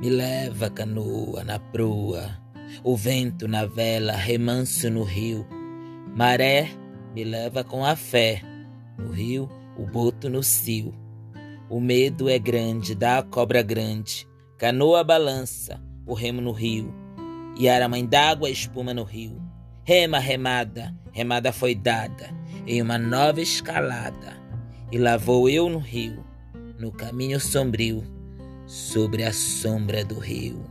Me leva, canoa, na proa, o vento na vela, remanso no rio. Maré me leva com a fé, no rio, o boto no cio. O medo é grande, dá a cobra grande, canoa balança, o remo no rio. E a mãe d'água, espuma no rio. Rema, remada, remada foi dada em uma nova escalada. E lá vou eu no rio, no caminho sombrio sobre a sombra do rio.